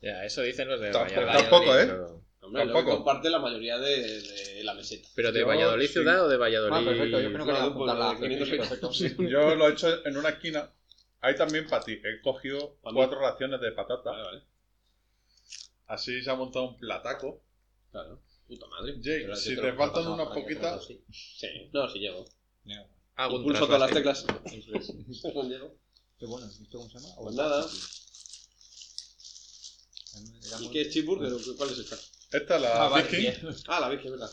Ya, eso dicen los de Tampoco- Valladolid. tampoco, ¿eh? Pero, Hombre, lo que Tampoco. comparte la mayoría de, de la meseta. pero de Yo, Valladolid sí. ciudad o de Valladolid. Ah, perfecto, yo creo que apuntar la de 500 perfecto. Yo lo he hecho en una esquina. Ahí también para ti. He cogido cuatro raciones de patata. Vale, vale. Así se ha montado un plataco. Claro. Puta madre. Jake, si te faltan unas poquitas. sí. Sí. No, sí llego. Hago un Pulso todas las teclas. Eso es. Qué bueno, ¿esto cómo se llama? Pues nada. ¿Y qué es cheeseburger? ¿Cuál es esta? Esta es la Ah, vale, Viking. bien. Ah, la Vicky, verdad.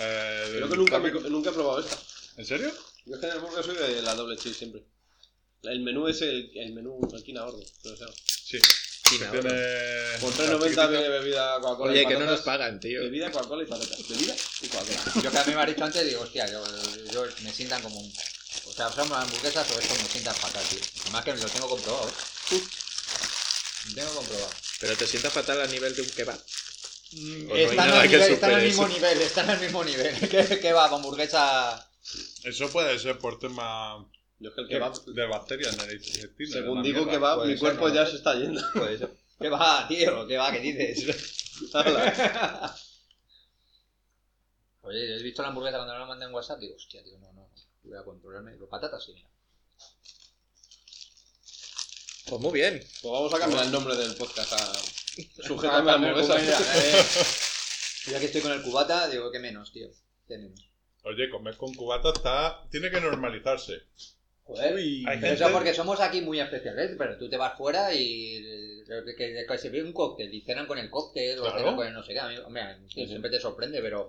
eh, Creo que nunca, me- nunca he probado esta. ¿En serio? Yo es que en el burger soy de la doble cheese siempre. El menú es el, el menú creo que. Sí. China, Que ahora. tiene. Por la 3.90 chiquitita. viene bebida Coca-Cola y Oye, que no nos pagan, tío. Bebida, Coca-Cola y patatas. Bebida y Coca-Cola. Yo que a mí me has dicho antes, digo, hostia, yo, yo me sientan como un... O sea, son hamburguesas o esto me sientan fatal, tío. Además que lo tengo comprobado, ¿eh? Tengo comprobado. Pero te sientas fatal a nivel de un kebab. Pues no hay están, al que nivel, están al supere mismo nivel, están al mismo nivel. que, que va, hamburguesa... Eso puede ser por tema Yo es que el kebab, de bacterias en el intestino. según digo mierda. que va, puede mi ser, cuerpo ¿no? ya se está yendo. Puede ser. ¿Qué va, tío? ¿Qué va? ¿Qué dices? Hala. Oye, ¿has visto la hamburguesa cuando me la mandé en WhatsApp? Digo, hostia, tío, no, no. Voy a controlarme. Los patatas sí, mira. Pues muy bien. Pues vamos a cambiar el nombre del podcast a Sujétame a Ah, hamburguesa. eh. Ya que estoy con el cubata, digo, ¿qué menos, tío? ¿Qué menos? Oye, comer con cubata está. Tiene que normalizarse. Joder. Hay Pero gente- eso porque somos aquí muy especiales, pero tú te vas fuera y que, que- que se ve un cóctel y cenan con el cóctel o Claro. cenan con el no sé qué. A mí, hombre, siempre te sorprende, pero,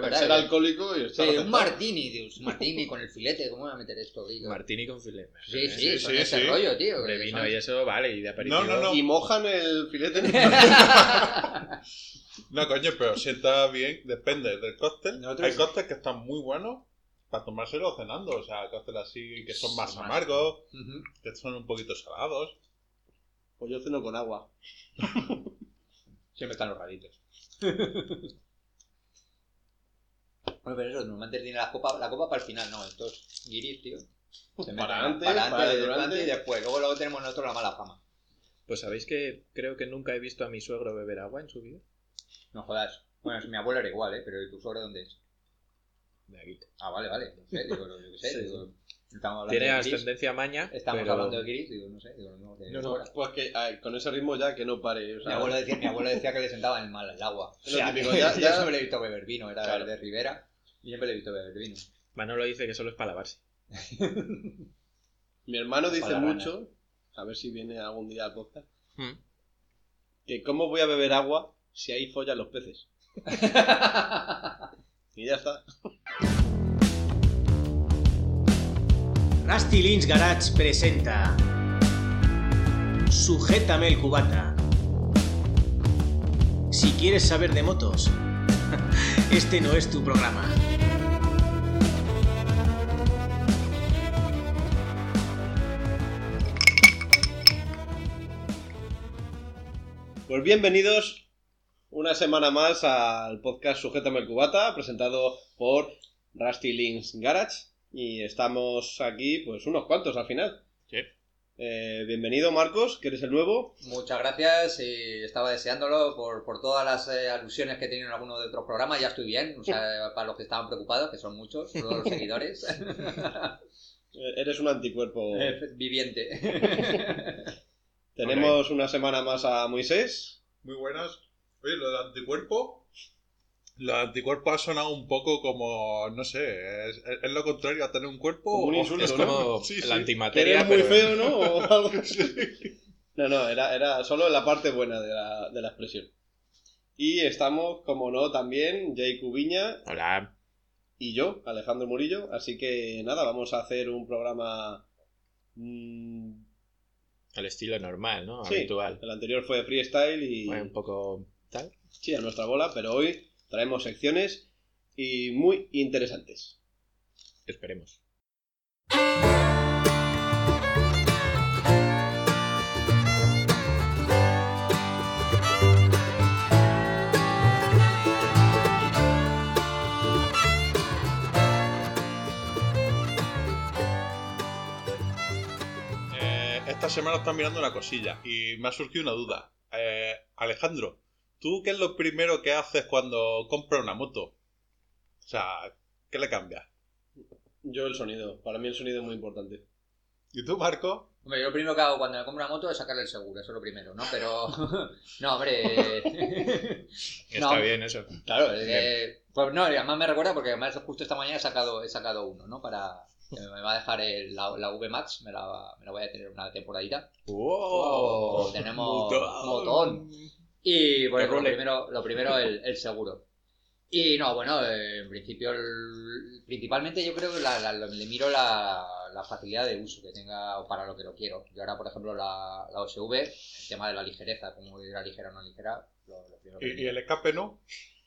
pero ser que- alcohólico y Sí, estar un aceptado. martini, Dios, un martini con el filete, ¿cómo voy a meter esto? tío? Martini con filete. Sí, sí, Sí, son sí, ese sí. rollo, tío. De vino son- y eso, vale, y de aperitivo. No, no, no. Y mojan el filete. en- No, coño, pero sienta bien, depende del cóctel. Nosotros- Hay cócteles que están muy buenos para tomárselo cenando. O sea, cócteles así que son más Sí, amargos, que son un poquito salados. Pues yo ceno con agua. Siempre están los raritos. Bueno, pero eso, normalmente tiene la copa, la copa para el final, no, estos guiris, tío. Se meten Para antes, para para antes, durante. durante y después. Luego, luego tenemos nosotros la mala fama. Pues sabéis que creo que nunca he visto a mi suegro beber agua en su vida. No jodas. Bueno, si mi abuelo era igual, ¿eh? Pero ¿y tu suegro dónde es? De aquí. Ah, vale, vale. No sé, digo, yo qué sé. Sí, digo, estamos hablando Tiene de guiris. ascendencia maña. Estamos pero... hablando de guiris, digo, no sé. Digo, No, no, ahora. Pues que ay, con ese ritmo ya que no pare. O Mi sea, abuelo, decía, mi abuelo decía que le sentaba en el mal el agua. Lo típico, ya- yo ya- siempre le he visto beber vino, era Claro. de Rivera. Y siempre le he visto beber vino. Manolo dice que solo es para lavarse. mi hermano dice mucho, a ver si viene algún día al podcast, Hmm. que cómo voy a beber agua si ahí follan los peces. Y ya está. Rusty Lynch Garage presenta Sujétame el cubata. Si quieres saber de motos, este no es tu programa. Pues bienvenidos una semana más al podcast Sujétame el Cubata, presentado por Rusty Links Garage. Y estamos aquí, pues unos cuantos al final. Sí. Eh, bienvenido Marcos, que eres el nuevo. Muchas gracias y estaba deseándolo por, por todas las eh, alusiones que he tenido en alguno de otros programas. Ya estoy bien, o sea, para los que estaban preocupados, que son muchos, todos los seguidores. Eh, Eres un anticuerpo. Eh, Viviente. Tenemos una semana más a Moisés. Muy buenas. Oye, lo de anticuerpo. Lo de anticuerpo ha sonado un poco como, no sé, es, es lo contrario a tener un cuerpo. Como un o- insulto, Es ¿no? como Sí, la sí. Antimateria. eres muy pero- feo, ¿no? O algo así. No, no, era, era solo la parte buena de la, de la expresión. Y estamos, como no, también Jay Cubiña Hola. y yo, Alejandro Murillo. Así que nada, vamos a hacer un programa. mm, Al estilo normal, ¿no? sí, Habitual. el anterior fue freestyle y Bueno, un poco tal. sí, a nuestra bola, pero hoy traemos secciones y muy interesantes. Esperemos. Esta semana están mirando una cosilla y me ha surgido una duda. eh, Alejandro, ¿tú qué es lo primero que haces cuando compras una moto? O sea, ¿qué le cambias? Yo el sonido. Para mí el sonido es muy importante. ¿Y tú, Marco? Hombre, yo lo primero que hago cuando me compro una moto es sacarle el seguro, eso es lo primero, ¿no? Pero. no, hombre. Está No. bien eso. Claro, es que- pues no, además me recuerda porque además justo esta mañana he sacado, he sacado uno, ¿no? Para. Que me va a dejar el- la, la V Max, me la, me la voy a tener una temporadita. ¡Wow! tenemos Motón. motón. Y bueno, lo primero, lo primero el, el seguro. Y no, bueno, eh, en principio, el- principalmente yo creo que la- la- le miro la, la facilidad de uso que tenga para lo que lo quiero. Yo ahora, por ejemplo, la, la OSV, el tema de la ligereza, como era ligera o no ligera, lo, lo que ¿Y, el escape no?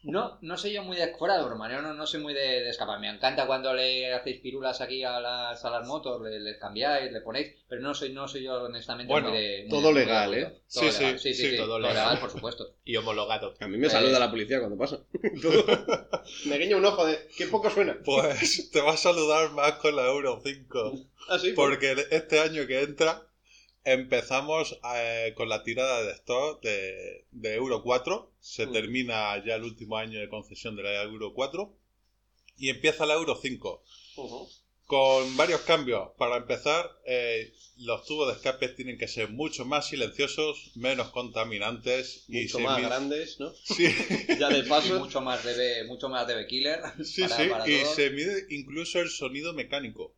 No, no soy yo muy de fuera de broma, yo no, no soy muy de, de escapar. Me encanta cuando le hacéis pirulas aquí a las, a las motos, le, les cambiáis, le ponéis, pero no soy, no soy yo honestamente Bueno, muy de. muy todo de- muy de legal. ¿eh? Todo Sí, legal, sí, sí, sí, sí, sí, todo todo legal. legal, por supuesto. Y homologado. A mí me Eh. saluda la policía cuando pasa. me guiño un ojo de. ¿Qué poco suena? Pues te va a saludar más con la Euro 5. Ah, sí. Porque este año que entra empezamos eh, con la tirada de stock de, de Euro 4. Se Mm. termina ya el último año de concesión de la Euro 4. Y empieza la Euro 5. Ujú. Con varios cambios. Para empezar, eh, los tubos de escape tienen que ser mucho más silenciosos, menos contaminantes. y Mucho más grandes, ¿no? Sí, Ya de Y paso. mucho más de mucho más de killer. sí, para- sí. para Y todos. se mide incluso el sonido mecánico.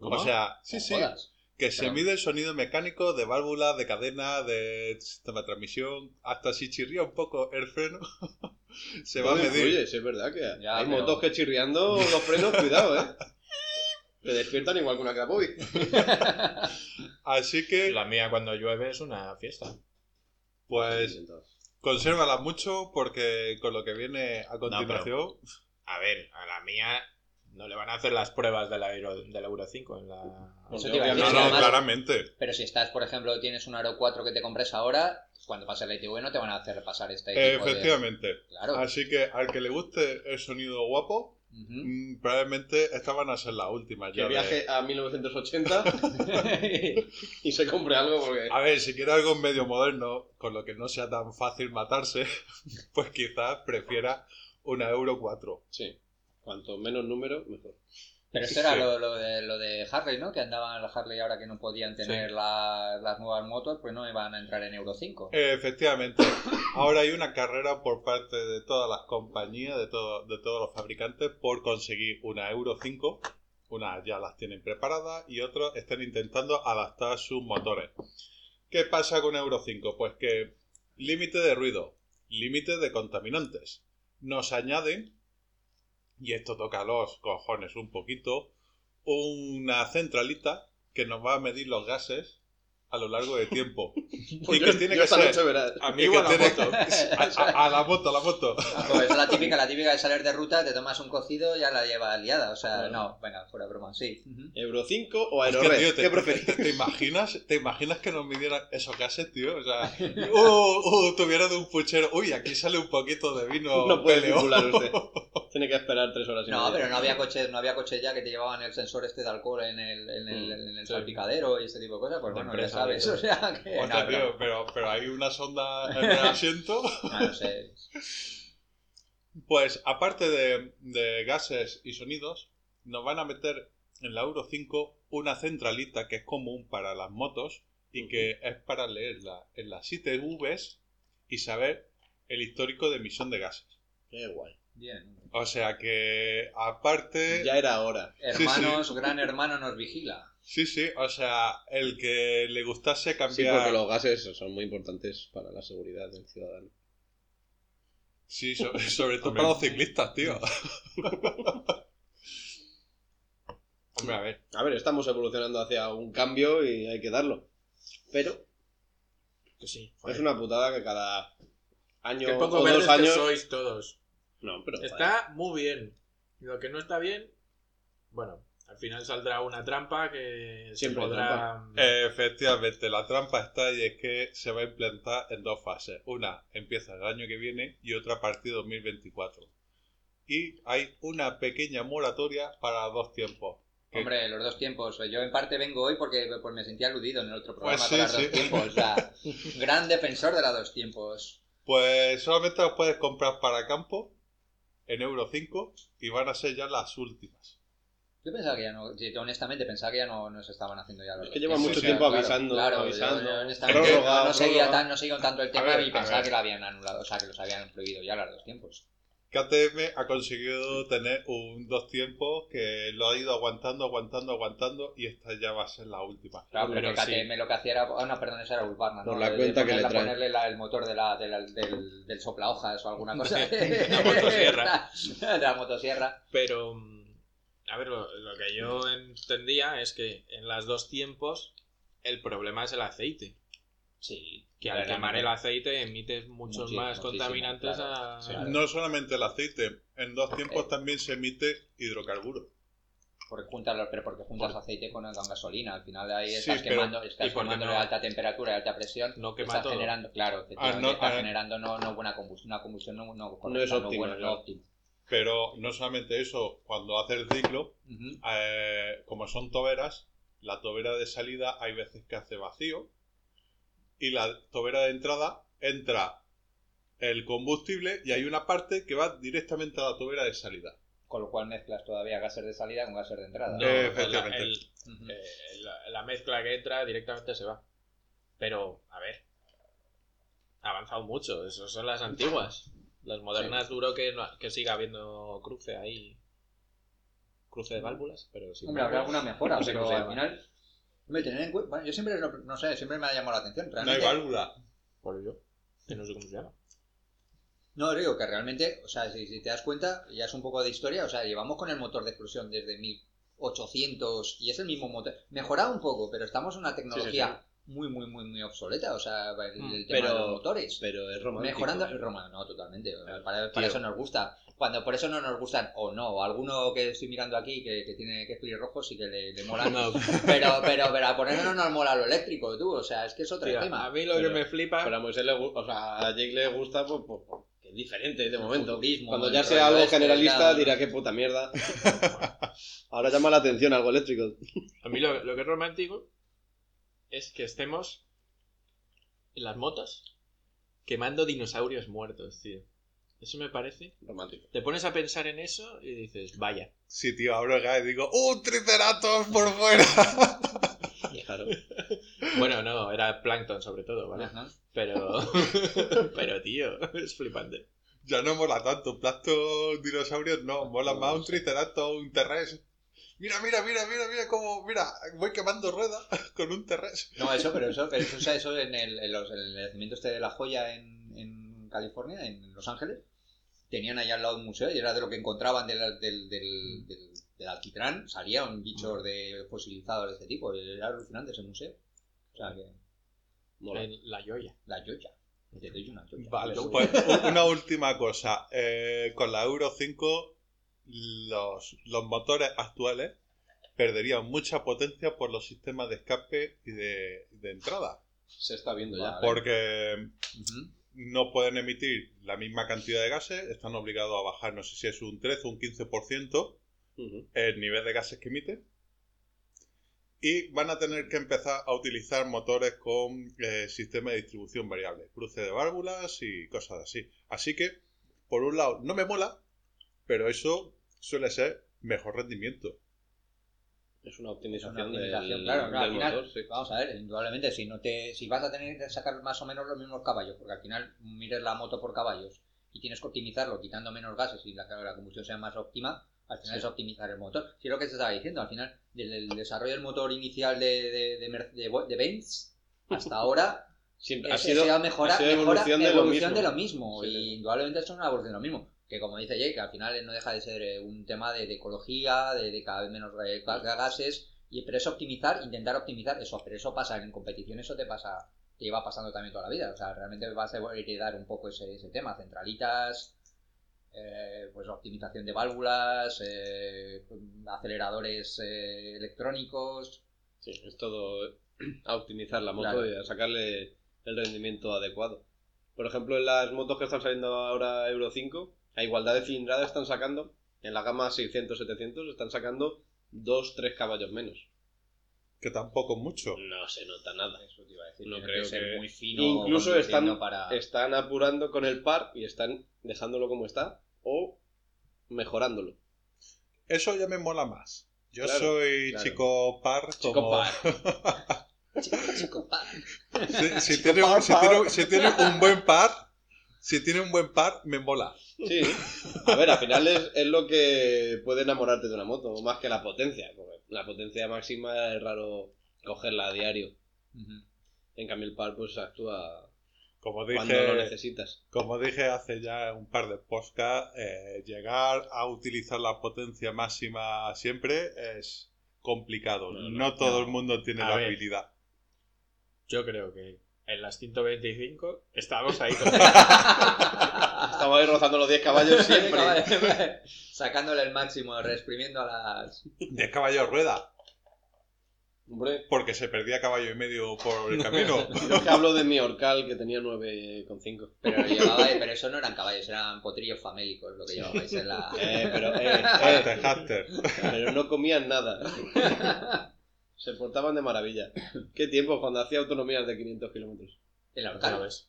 O sea, sí, sí. jodas. Que se mide el sonido mecánico de válvula, de cadena, de sistema de transmisión. Hasta si chirría un poco el freno, se va a medir. influye, sí, es verdad que Ya, hay pero- motos que chirriando los frenos, cuidado, ¿eh? Te despiertan igual que una Krapovic. Así que, La mía cuando llueve es una fiesta. pues, consérvala mucho porque con lo que viene a continuación. A ver, a la mía no le van a hacer las pruebas de la Euro, de la Euro 5 en la... Eso te iba a No, decir, no, además- claramente. Pero si estás, por ejemplo, tienes un Aro 4 que te compres ahora, cuando pase la ITV no te van a hacer pasar este tipo de... Efectivamente. Claro. Así que al que le guste el sonido guapo, mm, probablemente estas van a ser las últimas. Que ya de- viaje a 1980 y se compre algo porque... A ver, si quiere algo medio moderno, con lo que no sea tan fácil matarse, pues quizás prefiera una Euro 4. Sí. Cuanto menos número, mejor. Pero esto era Sí. lo, lo de, lo de Harley, ¿no? Que andaban las Harley ahora que no podían tener la- las nuevas motos, pues no iban a entrar en Euro 5. Efectivamente, ahora hay una carrera por parte de todas las compañías, de, todo- de todos los fabricantes, por conseguir una Euro 5. Unas ya las tienen preparadas y otros están intentando adaptar sus motores. ¿Qué pasa con Euro 5? Pues que límite de ruido, límite de contaminantes. Nos añaden, y esto toca los cojones un poquito, una centralita que nos va a medir los gases a lo largo de tiempo. Pues y yo- que tiene yo que ser que a la tiene- moto. a, a- a la moto, a la moto. Pues es la típica, la típica de salir de ruta, te tomas un cocido y ya la llevas liada. O sea, no, venga, fuera broma, sí. ¿Euro 5 o Aerored? tío, te, ¿Qué preferís? te- te imaginas, ¿Te imaginas que nos midieran esos gases, tío? O sea, uh, uh, tuviera de un puchero. Uy, aquí sale un poquito de vino. No puede usted. Tiene que esperar tres horas y No, media. pero no había coches, no había coches ya que te llevaban el sensor este de alcohol en el, en el, en el Sí. salpicadero y este tipo de cosas, pues De bueno, ya sabes. de O sea, que. No, tío, pero, pero hay una sonda en el asiento. no, no sé. Pues aparte de, de gases y sonidos, nos van a meter en la Euro 5 una centralita que es común para las motos y que es para leerla en las ITVs y saber el histórico de emisión de gases. Qué guay. Bien. O sea que aparte... Ya era hora. Hermanos, gran hermano nos vigila. Sí, sí, o sea, el que le gustase Sí, cambiar... porque los gases son muy importantes para la seguridad del ciudadano. Sí, so- sobre todo para los ciclistas, tío. Hombre, a ver. A ver, estamos evolucionando hacia un cambio y hay que darlo. Pero Que sí. es una putada que cada año Qué poco o dos años... que sois todos. No, pero... Está muy bien. Lo que no está bien, bueno, al final saldrá una trampa que Siempre se podrá... Efectivamente, la trampa está y es que se va a implantar en dos fases. Una empieza el año que viene y otra a partir de 2024. Y hay una pequeña moratoria para dos tiempos. Que- Hombre, los dos tiempos. Yo en parte vengo hoy porque pues, me sentí aludido en el otro Pues programa sí, con los sí. dos tiempos. O sea, gran defensor de los dos tiempos. Pues solamente los puedes comprar para campo en Euro 5 y van a ser ya las últimas. Yo pensaba que ya no, honestamente pensaba que ya no, no se estaban haciendo ya los Es que llevan tiempos. mucho sí, tiempo Claro, avisando, claro, avisando. yo- yo honestamente prórroga, no, no seguía tan, no seguía tanto el tema ver, y pensaba ver. que lo habían anulado, o sea, que los habían prohibido ya los dos tiempos. KTM ha conseguido tener un dos tiempos que lo ha ido aguantando, aguantando, aguantando y esta ya va a ser la última. Claro, Pero sí. KTM lo que hacía era. Ah, no, perdón, esa era Ulbarna, ¿no? Por la De- cuenta de que le trae. ponerle la- el motor de la, de la- del, del soplahojas o alguna cosa. La motosierra. de la motosierra. Pero, mm, a ver, lo, lo que yo entendía es que en las dos tiempos el problema es el aceite. Sí. Que al quemar el aceite emites muchos Muchísimo, más contaminantes claro. a... Sí. Claro. No solamente el aceite, en dos tiempos Eh. también se emite hidrocarburos. Porque juntas, pero porque juntas aceite con, con gasolina. Al final ahí Sí, estás pero- quemando, estás ¿y por quemando no? a alta temperatura y alta presión. No quema estás todo. generando, claro, Ah, no, estás ah. generando no, no buena combustión, una combustión no, no, No es óptima, buena, óptima. Pero no solamente eso, cuando hace el ciclo, eh, como son toberas, la tobera de salida hay veces que hace vacío y la tobera de entrada entra el combustible y hay una parte que va directamente a la tobera de salida. Con lo cual mezclas todavía gases de salida con gases de entrada. No, Eh, el- efectivamente. eh, la, la mezcla que entra directamente se va. Pero, a ver, ha avanzado mucho. Esas son las antiguas. Las modernas duro que, no- que siga habiendo cruce ahí. Cruce de válvulas, pero sí. Hombre, habrá alguna mejora, No sé pero al final. Hombre, tener en cuenta. Bueno, yo siempre, no, no sé, siempre me ha llamado la atención. No hay Realmente, válvula. Por ello. Que no sé cómo se llama. No, digo que realmente, o sea, si, si te das cuenta, ya es un poco de historia, o sea, llevamos con el motor de explosión desde 1800 y es el mismo motor. Mejorado un poco, pero estamos en una tecnología muy, muy, muy, muy obsoleta, o sea, el, Mm, el tema pero- de los motores. Pero es romántico. Mejorando el Roma, no, totalmente. Para, para eso nos gusta. Cuando por eso no nos gustan, o no, o alguno que estoy mirando aquí que, que tiene que es pelirrojo sí que le, le mola. No, Pero, pero, pero a ponernos no nos mola lo eléctrico, tú. O sea, es que es otro tío, tema. a mí lo Pero- que me flipa. Pero a Moisés le gusta, o sea, a Jake le gusta pues, pues, pues, que es diferente de momento. Cuando ya sea algo este, generalista dirá que puta mierda. Ahora llama la atención algo eléctrico. A mí lo, lo que es romántico es que estemos en las motos quemando dinosaurios muertos, tío. Eso me parece. Romántico. Te pones a pensar en eso y dices, vaya. Sí, tío, abro gas y digo, ¡un triceratops por fuera! Claro. Bueno, no, era plancton sobre todo, ¿vale? Ajá. Pero. Pero, tío, es flipante. ya no mola tanto. Plastos dinosaurios no, mola más un triceratops, un terres. Mira, mira, mira, mira, mira cómo, mira, voy quemando ruedas con un terres. No, eso, pero eso, pero eso, o sea, eso en el, en los- en el nacimiento este de la joya en, en California, en Los Ángeles, tenían ahí al lado un museo y era de lo que encontraban del, del, del, del, del alquitrán, salían bichos de fosilizados de este tipo, era alucinante ese museo. O sea que, la joya. la joya, te doy una joya. Vale, Yo- Pues una última cosa. eh, con la Euro 5, los, los motores actuales perderían mucha potencia por los sistemas de escape y de, de entrada. Se está viendo ya. Porque. No pueden emitir la misma cantidad de gases, están obligados a bajar, no sé si es un 13 o un 15% Ujú. el nivel de gases que emiten. Y van a tener que empezar a utilizar motores con eh, sistema de distribución variable, cruce de válvulas y cosas así. Así que, por un lado, no me mola, pero eso suele ser mejor rendimiento. Es una Es optimización, una optimización, del, claro, claro, al final, motor, sí. Vamos a ver, indudablemente, si no te, si vas a tener que sacar más o menos los mismos caballos, porque al final mires la moto por caballos y tienes que optimizarlo quitando menos gases y la, la combustión sea más óptima, al final Sí. es optimizar el motor. Si es lo que te estaba diciendo, al final, desde el desarrollo del motor inicial de, de, de, Mer- de, de Benz hasta ahora, Siempre ha ha sido, mejora, ha sido mejora- evolución de lo evolución mismo. de lo mismo. Sí, y sí. indudablemente es una evolución de lo mismo. Que como dice Jake, al final no deja de ser eh, un tema de, de ecología, de, de cada vez menos ga- gases, y, pero es optimizar, intentar optimizar eso. Pero eso pasa en competición, eso te pasa, te lleva pasando también toda la vida. O sea, realmente vas a heredar un poco ese, ese tema. Centralitas, eh, pues optimización de válvulas, eh, aceleradores eh, electrónicos. Sí, es todo a optimizar la moto Claro. y a sacarle el rendimiento adecuado. Por ejemplo, en las motos que están saliendo ahora Euro 5, a igualdad de cilindrada están sacando, en la gama 600-700, están sacando dos, tres caballos menos. Que tampoco es mucho. No se nota nada. Eso te iba a decir. No creo que ser que- muy fino. Incluso están, para... están apurando con el par y están dejándolo como está o mejorándolo. Eso ya me mola más. Yo Claro, soy claro. chico par Chico par. Chico, chico, pa. Si, si Chico tiene, par, un- si, par. tiene, si tiene un buen par, si tiene un buen par, me mola. Sí. A ver, al final es, es lo que puede enamorarte de una moto, más que la potencia. porque La potencia máxima es raro cogerla a diario. En cambio, el par pues actúa Como cuando lo dije, necesitas. como dije hace ya un par de podcasts, eh, llegar a utilizar la potencia máxima siempre es complicado. No, No, no, todo no. el mundo tiene A la ver. habilidad. Yo creo que en las 125 estábamos ahí con... Estaba ahí rozando los 10 caballos siempre. Sacándole el máximo, reexprimiendo a las. 10 caballos rueda, Hombre, porque se perdía caballo y medio por el camino. yo que hablo de mi Orcal que tenía 9,5. Pero, llevaba, pero eso no eran caballos, eran potrillos famélicos lo que llevabais en la. Eh, pero, eh, eh, Hunter, Hunter. pero no comían nada. Se portaban de maravilla. ¿Qué tiempo cuando hacía autonomías de 500 kilómetros? En la Orcal. ves.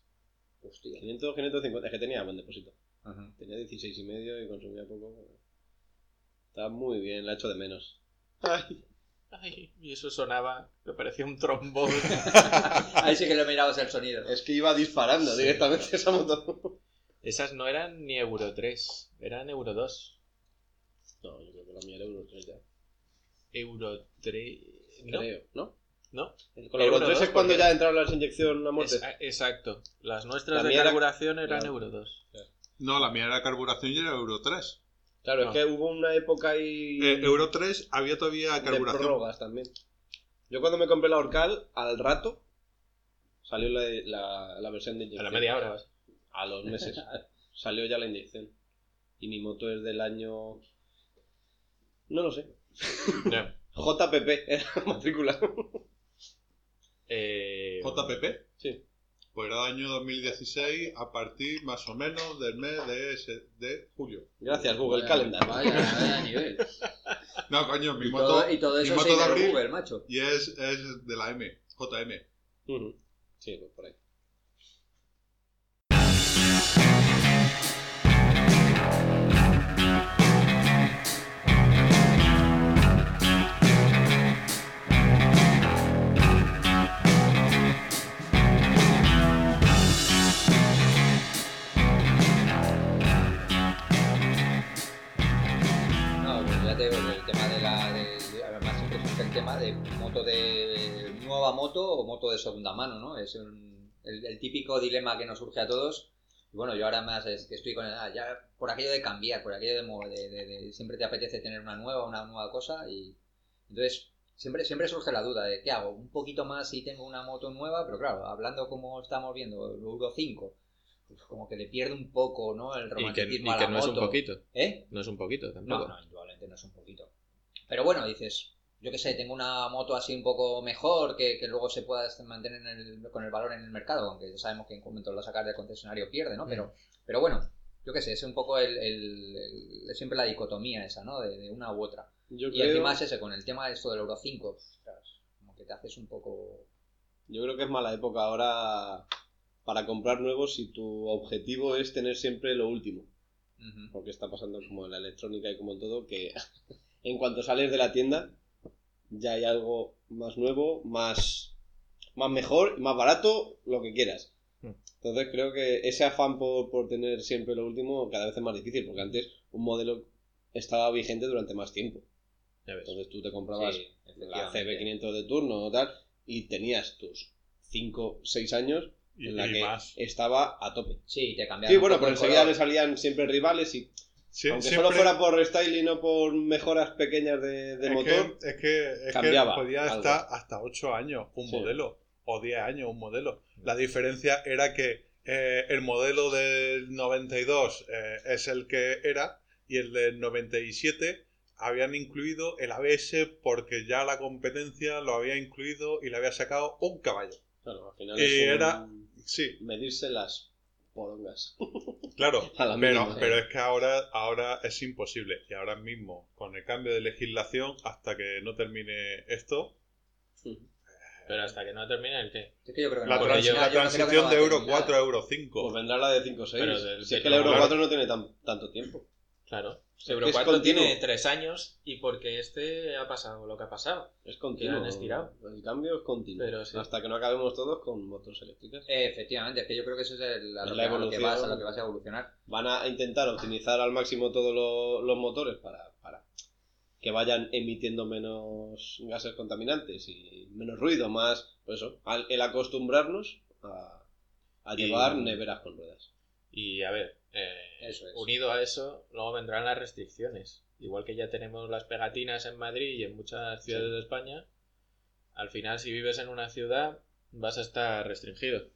Hostia. 500, 550. Es que tenía buen depósito. Ajá. Tenía 16 y medio y consumía poco. Está muy bien, la echo de menos. Ay, Ay, y eso sonaba, me parecía un trombón. Ahí sí que le mirabas el sonido. es que iba disparando Sí. directamente esa moto. Esas no eran ni Euro 3, eran Euro 2. No, yo creo que la mía era Euro 3 ya. Euro 3... ¿No? Creo, ¿no? ¿No? Con la Euro Euro 3 es 2, cuando porque- ya entraron las inyección a muerte. Es- ah, exacto. Las La nuestras de mía era- carburación eran Claro. Euro 2. No, la mía era carburación y era Euro 3. Claro, no. es que hubo una época ahí Eh, Euro 3 había todavía de carburación. prórrogas también. Yo cuando me compré la Orcal, al rato salió la, la, la versión de A inyección. la media hora. A los meses. salió ya la inyección. Y mi moto es del año... No lo sé. No. JPP, era la matrícula. Eh, JPP. Sí. Pues era año 2016 a partir más o menos del mes de, ese- de julio. Gracias, Google Vaya- Calendar. Vaya, vaya nivel. No, coño, mi Y moto, todo, y todo mi eso moto de abril Google, macho. y es, es de la M, JM. Ujú. Sí, pues por ahí. El tema de la. De, de- además, siempre surge el tema de moto de. nueva moto o moto de segunda mano, ¿no? Es un- el, el típico dilema que nos surge a todos. Y bueno, yo ahora más es que estoy con. ah, ya por aquello de cambiar, por aquello de, de, Siempre te apetece tener una nueva, una nueva cosa y. Entonces. Siempre, siempre surge la duda de qué hago, un poquito más si tengo una moto nueva, pero claro, hablando como estamos viendo, el Euro 5, pues como que le pierde un poco, ¿no? El y que, romanticismo y a que la no es un moto. poquito. ¿Eh? No es un poquito tampoco. No, no, un poquito. Pero bueno, dices, yo qué sé, tengo una moto así un poco mejor que, que luego se pueda este- mantener en el- con el valor en el mercado, aunque ya sabemos que en cuanto la sacas del concesionario pierde, ¿no? Pero, pero bueno, yo qué sé, es un poco el, el- el- siempre la dicotomía esa, ¿no? De, de una u otra. Yo Y creo, encima es ese, con el tema de esto del Euro 5, ostras, como que te haces un poco... yo creo que es mala época ahora para comprar nuevos si tu objetivo es tener siempre lo último. Porque está pasando como en la electrónica y como en todo, que en cuanto sales de la tienda ya hay algo más nuevo, más, más mejor, más barato, lo que quieras. Mm. Entonces creo que ese afán por, por tener siempre lo último cada vez es más difícil, porque antes un modelo estaba vigente durante más tiempo. Ya ves. Entonces tú te comprabas Sí, la efectivamente. CB500 de turno o tal y tenías tus 5, 6 años Y, en la y que más. estaba a tope. Sí, te cambiaron Sí, bueno, pero enseguida le salían siempre rivales y Sí, aunque siempre- solo fuera por restyling o por mejoras pequeñas de, de es motor, Que, es que, es que cambiaba podía algo. estar hasta 8 años un Sí. modelo o 10 años un modelo. La diferencia era que eh, el modelo del 92 eh, es el que era y el del 97 habían incluido el ABS porque ya la competencia lo había incluido y le había sacado un caballo. claro, al final Y es un- era- Sí, medirse las porongas. Claro, pero, pero es que ahora, ahora es imposible. Y ahora mismo, con el cambio de legislación, hasta que no termine esto, Pero hasta que no termine el qué. Es que yo creo que la, no, transi- yo- la yo no creo que no transición va a de Euro terminar. 4 a Euro Pues 5. vendrá la de 5 o 6. Pero del- si es que el Euro claro. 4 no tiene tan- tanto tiempo. Claro. 4 continuo. tiene tres años y porque este ha pasado lo que ha pasado. Es continuo. han estirado. El cambio es continuo. Pero sí. Hasta que no acabemos todos con motos eléctricas. Eh, Efectivamente, es que yo creo que eso es el- a Es lo, la que, a lo que evolución. vas, a lo que vas a evolucionar. Van a intentar optimizar al máximo todos lo- los motores para, para que vayan emitiendo menos gases contaminantes y menos ruido, más, pues eso, al- el acostumbrarnos a, a Y- llevar neveras con ruedas. Y a ver, eh, Eso es. unido a eso, luego vendrán las restricciones. Igual que ya tenemos las pegatinas en Madrid y en muchas ciudades de España, al final si vives en una ciudad vas a estar restringido.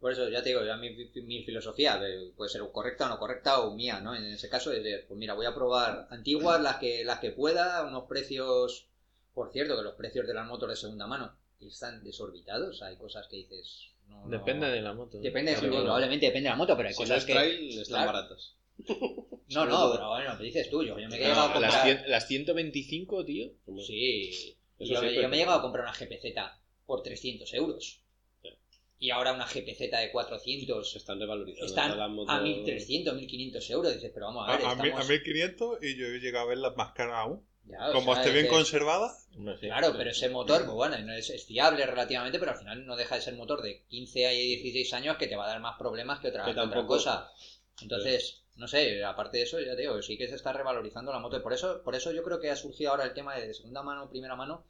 Por eso ya te digo, ya mi, mi filosofía de- puede ser correcta o no correcta o mía, ¿no? En ese caso es de, pues mira, voy a probar antiguas, las que, las que pueda, unos precios, por cierto, que los precios de las motos de segunda mano están desorbitados, hay cosas que dices... No, no- Depende de la moto. Depende, probablemente depende de la moto, pero hay Si no cosas es que... trail, están claro. baratas. No, no, pero bueno, dices tú, yo, yo me he llegado a Ah, las, comprar... cien- las 125, tío. Sí, Eso yo, siempre. yo me he llegado a comprar una GPZ por 300 euros. Y ahora una GPZ de 400 Se están revalorizando están las motos. a 1300, 1500 euros. Dices, pero vamos a A, ver, a estamos... a 1500 y yo he llegado a ver las más caras aún. Ya, Como sea, esté es bien que- conservada, Claro, pero ese motor, pues bueno, no es, es fiable relativamente, pero al final no deja de ser motor de 15 a 16 años que te va a dar más problemas que otra, Que cosa. Entonces, no sé, aparte de eso, ya te digo, sí que se está revalorizando la moto. Y por eso, por eso yo creo que ha surgido ahora el tema de segunda mano, primera mano,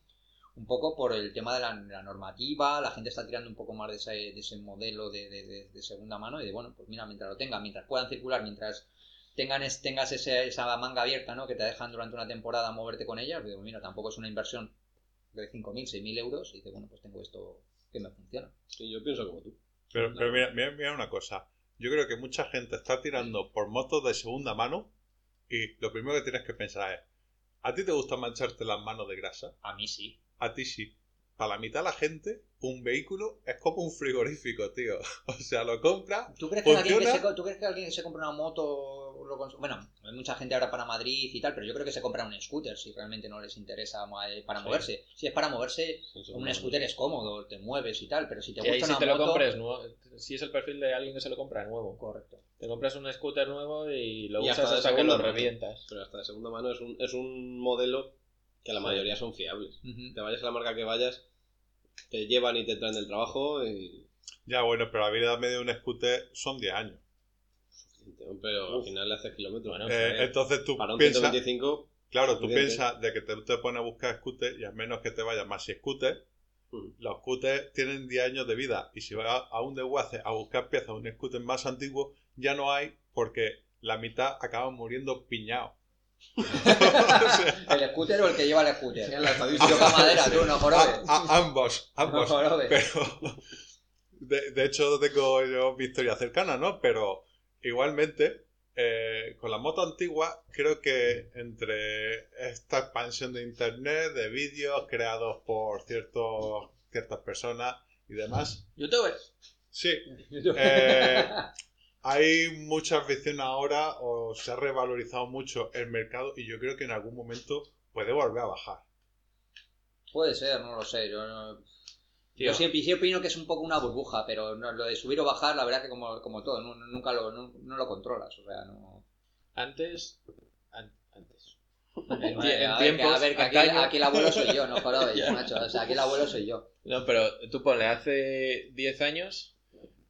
un poco por el tema de la, la normativa, la gente está tirando un poco más de ese, de ese modelo de, de- de- de segunda mano y de, bueno, pues mira, mientras lo tengan, mientras puedan circular, mientras tengan es- tengas ese- esa manga abierta, ¿no? Que te dejan durante una temporada moverte con ella, digo, mira, tampoco es una inversión de 5.000, 6.000 euros y dice, bueno, pues tengo esto que me funciona. Sí, yo pienso como tú. Pero, pero mira, mira, mira una cosa. Yo creo que mucha gente está tirando por motos de segunda mano y lo primero que tienes que pensar es, ¿a ti te gusta mancharte las manos de grasa? A mí sí. A ti sí. Para la mitad de la gente, un vehículo es como un frigorífico, tío. O sea, lo compra. ¿Tú crees, que alguien que se, co- ¿Tú crees que alguien que se compra una moto lo cons- Bueno, hay mucha gente ahora para Madrid y tal, pero yo creo que se compra un scooter si realmente no les interesa eh, para Sí. moverse. Si es para moverse, un scooter es cómodo, te mueves y tal, pero si te Y gusta si una te lo moto... compres nuevo, si es el perfil de alguien que se lo compra nuevo. Correcto. Te compras un scooter nuevo y lo Y usas hasta hasta que lo revientas. Pero hasta de segunda mano es un, es un modelo que la mayoría son fiables. Te vayas a la marca que vayas, te llevan y te traen del trabajo y... Ya, bueno, pero la vida media de un scooter son 10 años. Pero al final le haces kilómetros. Bueno, Eh, entonces tú Para un piensas, 125, claro, tú piensas de que te, te pones a buscar scooter y a menos que te vayas más si scooter, mm, los scooters tienen 10 años de vida y si vas a un desguace a buscar piezas de un scooter más antiguo, ya no hay porque la mitad acaban muriendo piñados. ¿El scooter o el que lleva el scooter? la estadística. Madera, tú, no jorobes. a- a- ambos, No ambos. jorobes. Pero, de, de hecho, tengo yo mi historia cercana, ¿no? Pero igualmente, eh, con la moto antigua, creo que entre esta expansión de internet, de vídeos creados por ciertos, ciertas personas y demás, Youtubers. sí, eh, hay mucha afición ahora o se ha revalorizado mucho el mercado y yo creo que en algún momento puede volver a bajar. Puede ser, no lo sé. Yo, no- yo siempre sí opino que es un poco una burbuja, pero no- lo de subir o bajar, la verdad que como, como todo, no- nunca lo, no, no lo controlas. O sea, no... antes. an- antes. Bueno, En, a tie- ver, en a ver, que- tiempos. a ver, que aquí, el abuelo soy yo, no jorobes, macho. O sea, aquí el abuelo soy yo. No, pero tú ponle, hace 10 años,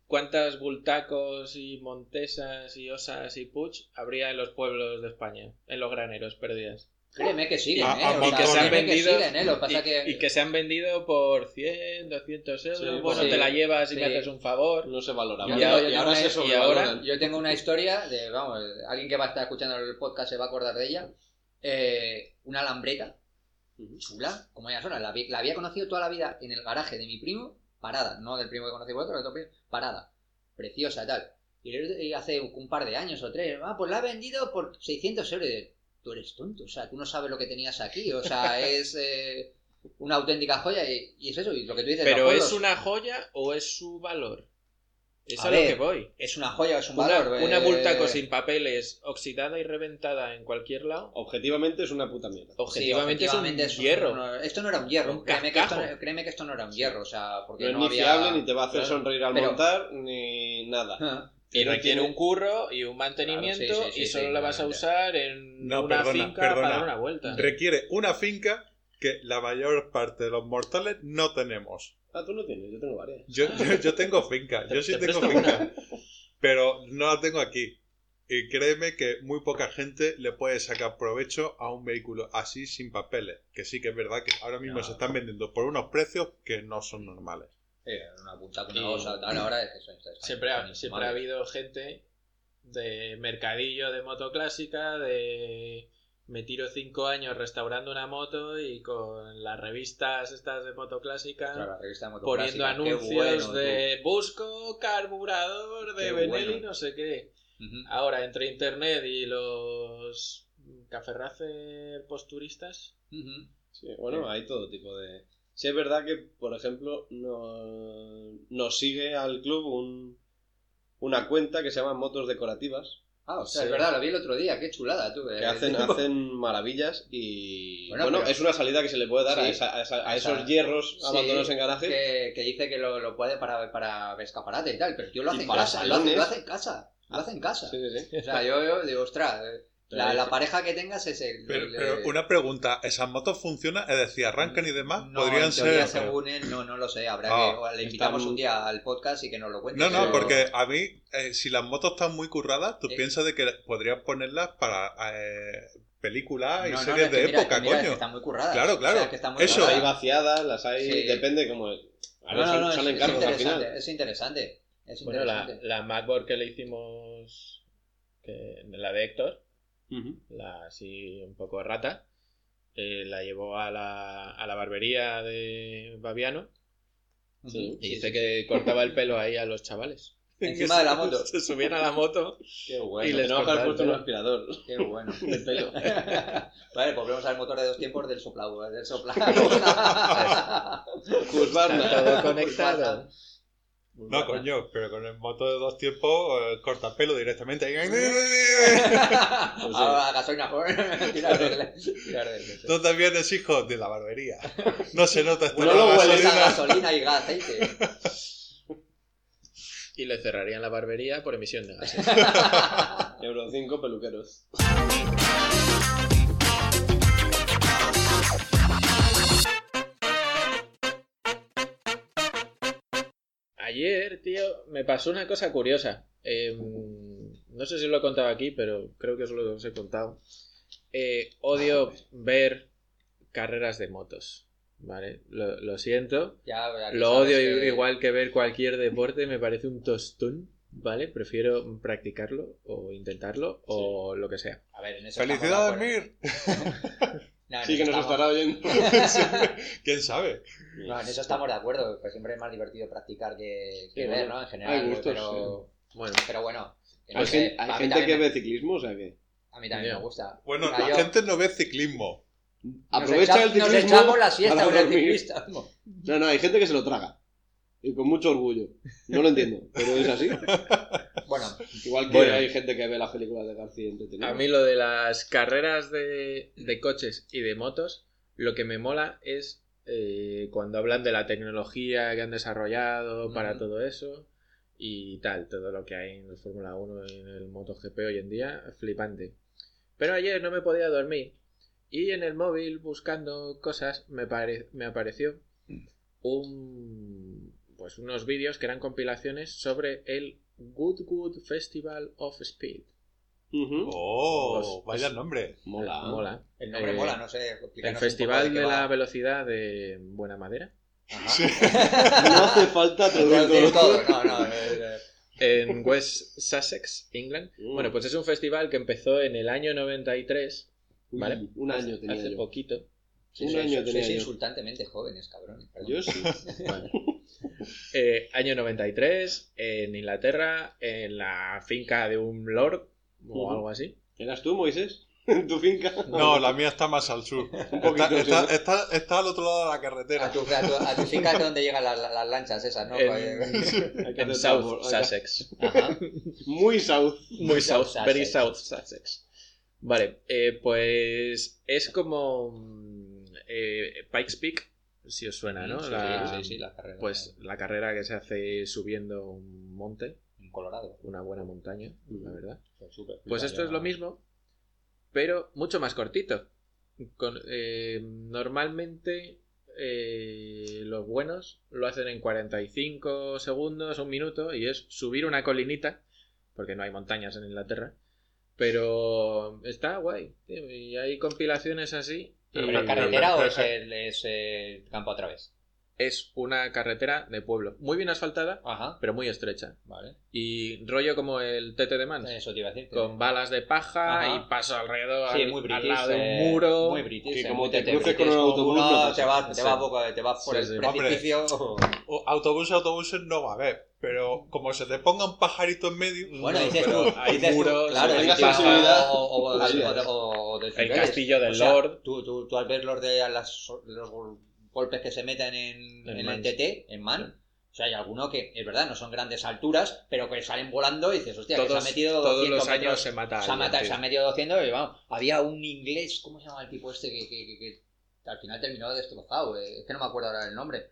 ¿cuántas bultacos y montesas y osas y puch habría en los pueblos de España? En los graneros perdidas. Créeme que siguen, ¿eh? a O sea, montones. se han créeme que vendido siguen, ¿eh? Lo que pasa y, que... y que se han vendido por 100, 200 euros. Sí, bueno, sí. te la llevas y Sí. me haces un favor. no se valora. Y ahora una- se y sobrevaloran. ahora- Yo tengo una historia de, vamos, alguien que va a estar escuchando el podcast se va a acordar de ella. Eh, una lambreta Ujú. chula, como ya. La, vi- la había conocido toda la vida en el garaje de mi primo, parada, no del primo que conocí por otro, del otro primo, parada, preciosa y tal. Y hace un par de años o tres, ah, pues la ha vendido por 600 euros. Y tú eres tonto, o sea, tú no sabes lo que tenías aquí, o sea, es eh, una auténtica joya y, y es eso, y lo que tú dices. Pero ¿es una joya o es su valor? Es A a, lo ver, que voy. Es una joya, es un Una, valor. una eh, bultaco sin papeles oxidada y reventada en cualquier lado. Objetivamente es una puta mierda. sí, Objetivamente, objetivamente es un un- hierro. no, esto no era un hierro. Un créeme, que esto, créeme que esto no era un hierro. O sea, porque No es no, ni había... fiable, ni te va a hacer Claro. sonreír al Pero- montar, ni nada. Y no requiere tiene- un curro y un mantenimiento Claro, sí, sí, y solo sí, la vas a usar en No, una perdona, finca perdona. para dar una vuelta. Requiere una finca que la mayor parte de los mortales no tenemos. Ah, tú no tienes, yo tengo varias. Yo, yo, yo tengo finca, yo sí Te tengo finca, pero no la tengo aquí. Y créeme que muy poca gente le puede sacar provecho a un vehículo así sin papeles. Que sí que es verdad que ahora mismo No. se están vendiendo por unos precios que no son normales. eh, una cosa, tal, ahora es que eso, esto está- Siempre, ha, siempre habido gente de mercadillo de moto clásica, de me tiro cinco años restaurando una moto y con las revistas estas de moto clásica Claro, la revista de moto poniendo clásica, anuncios bueno, de busco carburador de Qué Benelli bueno. no sé qué. Ahora entre internet y los caferracer posturistas Ujú. Sí, bueno, hay todo tipo de... Sí, es verdad que, por ejemplo, no- nos sigue al club un- una cuenta que se llama Motos Decorativas, Ah, o sea, Sí. es verdad, lo vi el otro día, qué chulada, tú. que eh, hacen, hacen maravillas y... Bueno, Bueno, pero- es una salida que se le puede dar a, esa- a esa- a esos hierros Sí, abandonados en garaje. que, que dice que lo, lo puede para, para escaparate y tal, pero tío lo Y hace en casa, lo hace, lo hace en casa, lo hace en casa. Sí, sí, sí. O sea, yo, yo digo, ostras, eh, la, la pareja que tengas es el... Pero, el- pero una pregunta, ¿esas motos funcionan? Es decir, arrancan y demás, No, podrían en teoría, ser... según él, no, no lo sé, habrá Ah, que... Le invitamos están- un día al podcast y que nos lo cuente. No, no, pero- porque a mí, eh, si las motos están muy curradas, tú Eh. piensas de que podrías ponerlas para eh, películas y No, series de mira, época, mira, es que coño. están muy curradas. Claro, O sea, claro. es que están muy Eso. Las hay curradas. vaciadas, las hay... Sí. Depende como... A ver, No, no, son, no, son es, es encargos al interesante, final. es interesante. Es bueno la, interesante. la MacBook que le hicimos que, la de Héctor La así un poco rata eh, la llevó a la, a la barbería de Babiano Sí. y dice que cortaba el pelo ahí a los chavales Encima de la moto. se subían a la moto Qué bueno. y les cortaba el un aspirador Qué bueno. de pelo. vale, pues volvemos al motor de dos tiempos del soplado. Del soplado. Está todo conectado No, coño, pero con el moto de dos tiempos, eh, corta pelo directamente. Ahora gasolina por tirar del. También eres hijo de la barbería. No se nota esta No la lo hueles Hueles a gasolina. gasolina y gas, aceite. y le cerrarían la barbería por emisión de gases Euro 5 peluqueros. Ayer, tío, me pasó una cosa curiosa. Eh, no sé si lo he contado aquí, pero creo que os lo os he contado. Eh, odio ver carreras de motos. ¿Vale? Lo, lo siento. Ya, Lo odio que- igual que ver cualquier deporte. Me parece un tostón. ¿Vale? Prefiero practicarlo o intentarlo o lo que sea. A ver, en eso estamos ¡Felicidades. Mir! No, Sí, que nos estamos- estará oyendo. ¿Quién sabe? No, en eso estamos de acuerdo. Pues siempre es más divertido practicar que, que Sí, ver, bueno, ¿no? En general. hay gustos, pero, Bueno, pero bueno. no Hay, sé, gente que me- ve ciclismo, o sea que. A mí también me gusta. Bueno, Mira, la yo- gente no ve ciclismo. Nos Aprovecha echa- el ciclismo. Nos echamos la siesta con el ciclista. No, no, hay gente que se lo traga. Y con mucho orgullo. No lo entiendo, pero es así. Bueno, Igual que Bueno. hay gente que ve las películas de García a mí lo de las carreras de, de coches y de motos, lo que me mola es eh, cuando hablan de la tecnología que han desarrollado para todo eso y tal, todo lo que hay en el Fórmula 1 y en el MotoGP hoy en día, flipante. Pero ayer no me podía dormir y en el móvil buscando cosas me, pare- me apareció un pues unos vídeos que eran compilaciones sobre el Goodwood Festival of Speed. Ujú. ¡Oh! Pues- vaya nombre. Mola. Mola. el nombre Eh, mola, no sé. El Festival de qué la. Velocidad de Buena Madera. Ajá. No hace falta traducir todo. no, no. eh, En West Sussex, England. Mm. Bueno, pues es un festival que empezó en el año 93. Uy, ¿Vale? Un año tenía hace yo. poquito. Sí, Un sí, año sois tenía yo. insultantemente jóvenes, cabrones. perdón. Yo sí. Vale. Eh, año 93, en Inglaterra, en la finca de un lord o algo así. ¿Eras tú, Moisés? en tu finca. No, la mía está más al sur. poquito, Está, está, sí. está- está al otro lado de la A carretera. tu, a tu, a tu finca es donde llegan las, las lanchas esas, ¿no? En- En hacer South Sussex. Ajá. Muy South. Muy South very south Sussex. Vale, eh, pues es como mm, eh, Pikes Peak, si os suena, ¿no? Sí, La- sí, sí, la carrera. Pues la carrera que se hace subiendo un monte, En Colorado. una buena montaña, la verdad. Súper. Pues esto es lo mismo, pero mucho más cortito. Con- eh, normalmente eh, los buenos lo hacen en 45 segundos, un minuto, y es subir una colinita, porque no hay montañas en Inglaterra. Pero está guay, tío, y hay compilaciones así. ¿Pero y- es carretera o es el, es el campo a través? Es una carretera de pueblo, muy bien asfaltada, Ajá. pero muy estrecha. Vale. Y rollo como el TT de Mans. Eso te iba a decir. que- con balas de paja Ajá. y paso alrededor Sí, al, muy al british. lado de eh, un muro. Muy british. Que eh, como muy te tete cruces con un como autobús, no te vas, te Sí. vas poco- te vas por Sí, el sí. precipicio. O- Autobuses, autobuses no va a haber. Pero como se te ponga un pajarito en medio. Bueno, No, dices pero tú, hay dices tú, muros, claro, hay paja, o, El castillo del O sea, Lord. Tú, tú, tú al ver los de las, los golpes que se meten en, En en el. TT, en Man, o sea, hay alguno que, es verdad, no son grandes alturas, pero que salen volando y dices, hostia, que se Todos, ha metido todos 200 los años metros, se mata. se ha, alguien, matado- tío. se ha metido 200 y vamos, había un inglés, ¿cómo se llama el tipo este que, que, que- que al final terminó destrozado? eh, Es que no me acuerdo ahora el nombre.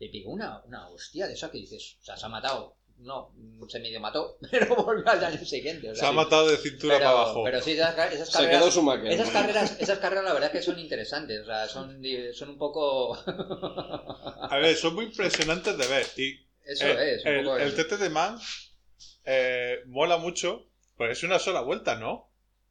Le pegó una, una hostia de esa que dices, o sea, se ha matado. No, se medio mató, pero volvió al año siguiente. o Se ha matado de cintura pero, para abajo. pero sí, esas, esas Se quedó carreras, su máquina. esas carreras, esas carreras la verdad es que son interesantes, o sea, son, son un poco... A ver, son muy impresionantes de ver. Y Eso eh, es, un el, poco... el TT de Man eh, mola mucho. Pues es una sola vuelta, ¿no?